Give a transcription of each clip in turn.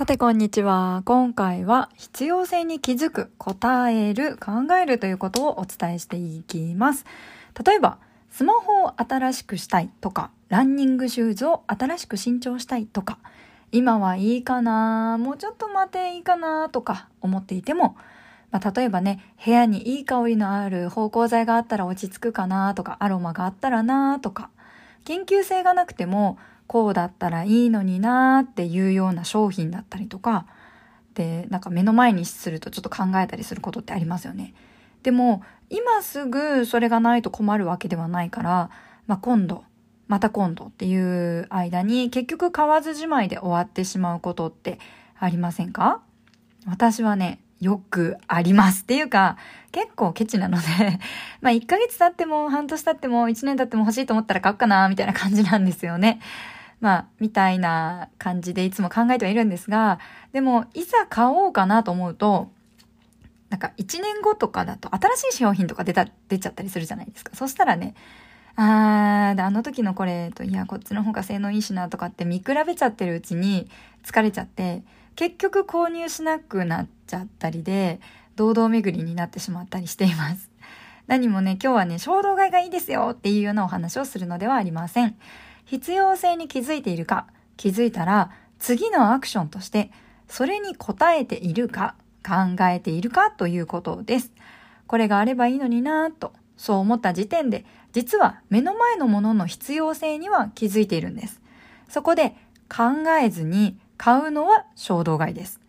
さてこんにちは。今回は必要性に気づく、答える、考えるということをお伝えしていきます。例えば、スマホを新しくしたいとか、ランニングシューズを新しく新調したいとか、今はいいかなもうちょっと待ていいかなとか思っていても、まあ、例えばね、部屋にいい香りのある芳香剤があったら落ち着くかなとか、アロマがあったらなとか、緊急性がなくても、こうだったらいいのになーっていうような商品だったりとか、で、なんか目の前にするとちょっと考えたりすることってありますよね。でも、今すぐそれがないと困るわけではないから、まあ、今度、また今度っていう間に結局買わずじまいで終わってしまうことってありませんか？私はね、よくあります。っていうか、結構ケチなので まあ1ヶ月経っても半年経っても1年経っても欲しいと思ったら買おうかな、みたいな感じなんですよね。まあ、みたいな感じでいつも考えてはいるんですが、でも、いざ買おうかなと思うと、なんか1年後とかだと新しい商品とか出た、出ちゃったりするじゃないですか。そしたらね、あー、で、あの時のこれと、いや、こっちの方が性能いいしなとかって見比べちゃってるうちに疲れちゃって、結局購入しなくなっちゃったりで、堂々巡りになってしまったりしています。何もね、今日はね、衝動買いがいいですよっていうようなお話をするのではありません。必要性に気づいているか、気づいたら次のアクションとしてそれに応えているか、考えているかということです。これがあればいいのになぁと、そう思った時点で、実は目の前のものの必要性には気づいているんです。そこで考えずに買うのは衝動買いです。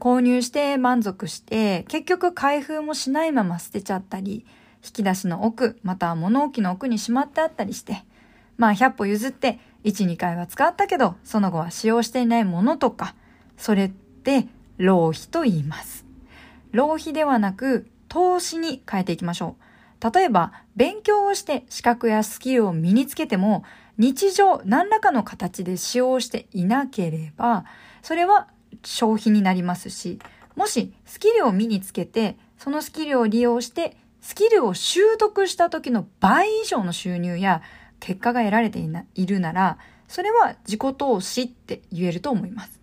購入して満足して、結局開封もしないまま捨てちゃったり、引き出しの奥、また物置の奥にしまってあったりして、まあ100歩譲って1、2回は使ったけど、その後は使用していないものとか、それって浪費と言います。浪費ではなく投資に変えていきましょう。例えば、勉強をして資格やスキルを身につけても、日常何らかの形で使用していなければ、それは消費になりますし、もしスキルを身につけて、そのスキルを利用して、スキルを習得した時の倍以上の収入や結果が得られているなら、それは自己投資って言えると思います。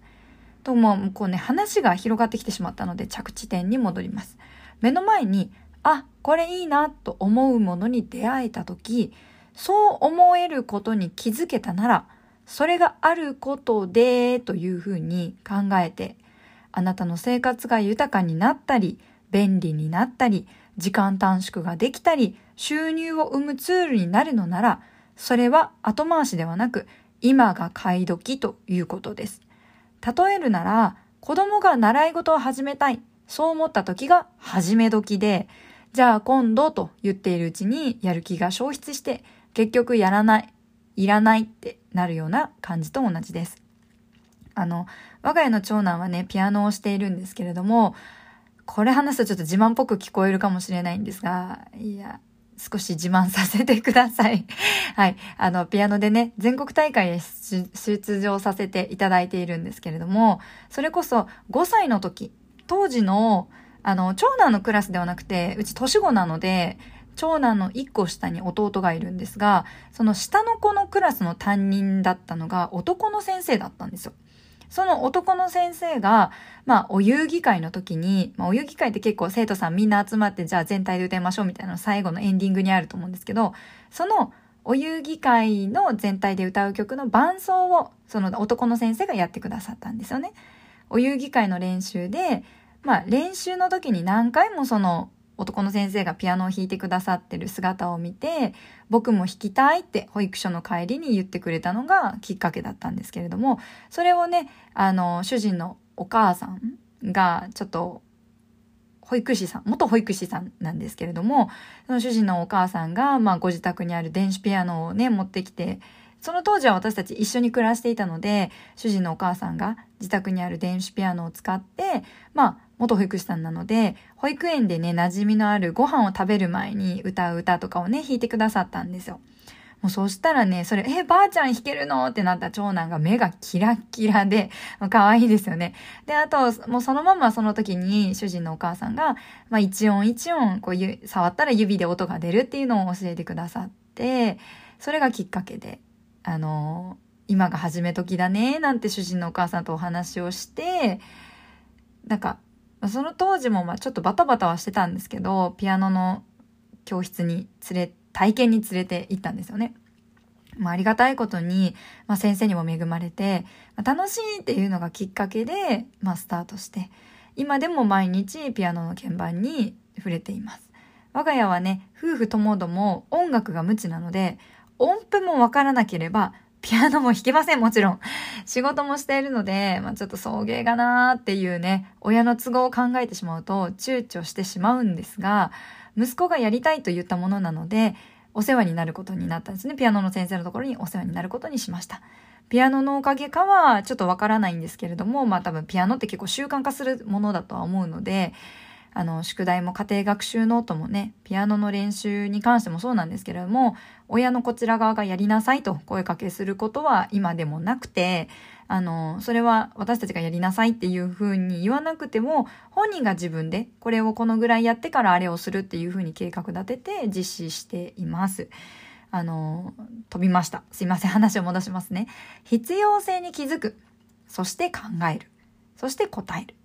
と、もうこうね、話が広がってきてしまったので着地点に戻ります。目の前に、あ、これいいなと思うものに出会えた時、そう思えることに気づけたなら、それがあることでというふうに考えて、あなたの生活が豊かになったり、便利になったり、時間短縮ができたり、収入を生むツールになるのなら、それは後回しではなく、今が買い時ということです。例えるなら、子供が習い事を始めたい、そう思った時が始め時で、じゃあ今度と言っているうちにやる気が消失して、結局やらない、いらないってなるような感じと同じです。あの、我が家の長男はね、ピアノをしているんですけれども、これ話すとちょっと自慢っぽく聞こえるかもしれないんですが、いや、少し自慢させてください。はい。あの、ピアノでね、全国大会へ出場させていただいているんですけれども、それこそ5歳の時、当時の、あの、長男のクラスではなくて、うち年子なので、長男の1個下に弟がいるんですが、その下の子のクラスの担任だったのが男の先生だったんですよ。その男の先生が、まあ、お遊戯会の時に、まあ、お遊戯会って結構生徒さんみんな集まって、じゃあ全体で歌いましょうみたいなの最後のエンディングにあると思うんですけど、そのお遊戯会の全体で歌う曲の伴奏を、その男の先生がやってくださったんですよね。お遊戯会の練習で、まあ、練習の時に何回もその男の先生がピアノを弾いてくださってる姿を見て、僕も弾きたいって保育所の帰りに言ってくれたのがきっかけだったんですけれども、それをね、あの、主人のお母さんがちょっと保育士さん、元保育士さんなんですけれども、その主人のお母さんが、まあ、ご自宅にある電子ピアノをね、持ってきて、その当時は私たち一緒に暮らしていたので、主人のお母さんが自宅にある電子ピアノを使って、まあ、元保育士さんなので、保育園でね、馴染みのあるご飯を食べる前に歌う歌とかをね、弾いてくださったんですよ。もうそしたらね、それ、え、ばあちゃん弾けるの？ってなった長男が目がキラッキラで、可愛いですよね。で、あと、もうそのままその時に主人のお母さんが、まあ一音一音、こう触ったら指で音が出るっていうのを教えてくださって、それがきっかけで、あの今が始め時だね、なんて主人のお母さんとお話をして、なんか、まその当時もまあちょっとバタバタはしてたんですけど、ピアノの教室に連れ体験に連れて行ったんですよね。まあ、ありがたいことに、まあ、先生にも恵まれて、まあ、楽しいっていうのがきっかけで、まあ、スタートして、今でも毎日ピアノの鍵盤に触れています。我が家はね、夫婦ともども音楽が無知なので、音符もわからなければ、ピアノも弾けません、もちろん。仕事もしているので、まあ、ちょっと送迎がなーっていうね、親の都合を考えてしまうと躊躇してしまうんですが、息子がやりたいと言ったものなので、お世話になることになったんですね。ピアノの先生のところにお世話になることにしました。ピアノのおかげかはちょっとわからないんですけれども、まあ多分ピアノって結構習慣化するものだとは思うので、あの、宿題も家庭学習ノートもね、ピアノの練習に関してもそうなんですけれども、親のこちら側がやりなさいと声かけすることは今でもなくて、あの、それは私たちがやりなさいっていうふうに言わなくても、本人が自分でこれをこのぐらいやってからあれをするっていうふうに計画立てて実施しています。あの、飛びました。すいません。話を戻しますね。必要性に気づく。そして考える。そして答える。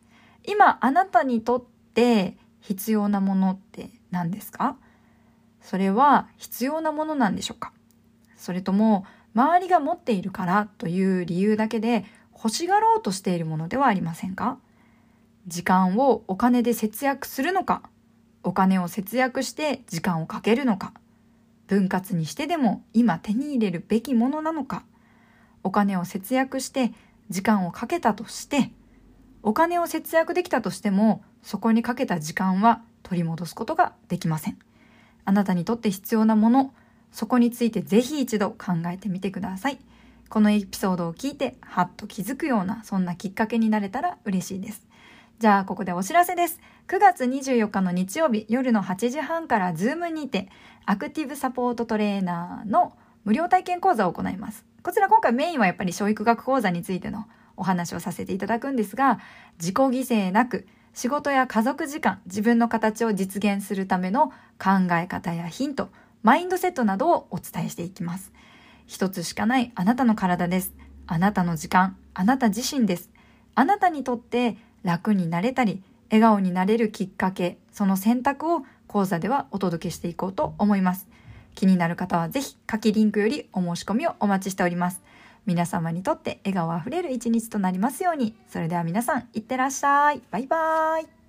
今、あなたにとって必要なものって何ですか？それは必要なものなんでしょうか？それとも周りが持っているからという理由だけで欲しがろうとしているものではありませんか？時間をお金で節約するのか？お金を節約して時間をかけるのか？分割にしてでも今手に入れるべきものなのか？お金を節約して時間をかけたとしてお金を節約できたとしてもそこにかけた時間は取り戻すことができません。あなたにとって必要なもの、そこについてぜひ一度考えてみてください。このエピソードを聞いて、はっと気づくような、そんなきっかけになれたら嬉しいです。じゃあ、ここでお知らせです。9月24日の日曜日夜の8時半からズームにて、アクティブサポートトレーナーの無料体験講座を行います。こちら今回メインはやっぱり教育学講座についてのお話をさせていただくんですが、自己犠牲なく、仕事や家族時間、自分の形を実現するための考え方やヒント、マインドセットなどをお伝えしていきます。一つしかないあなたの体です。あなたの時間、あなた自身です。あなたにとって楽になれたり、笑顔になれるきっかけ、その選択を講座ではお届けしていこうと思います。気になる方はぜひ下記リンクよりお申し込みをお待ちしております。皆様にとって笑顔あふれる一日となりますように。それでは皆さん、いってらっしゃい。バイバーイ。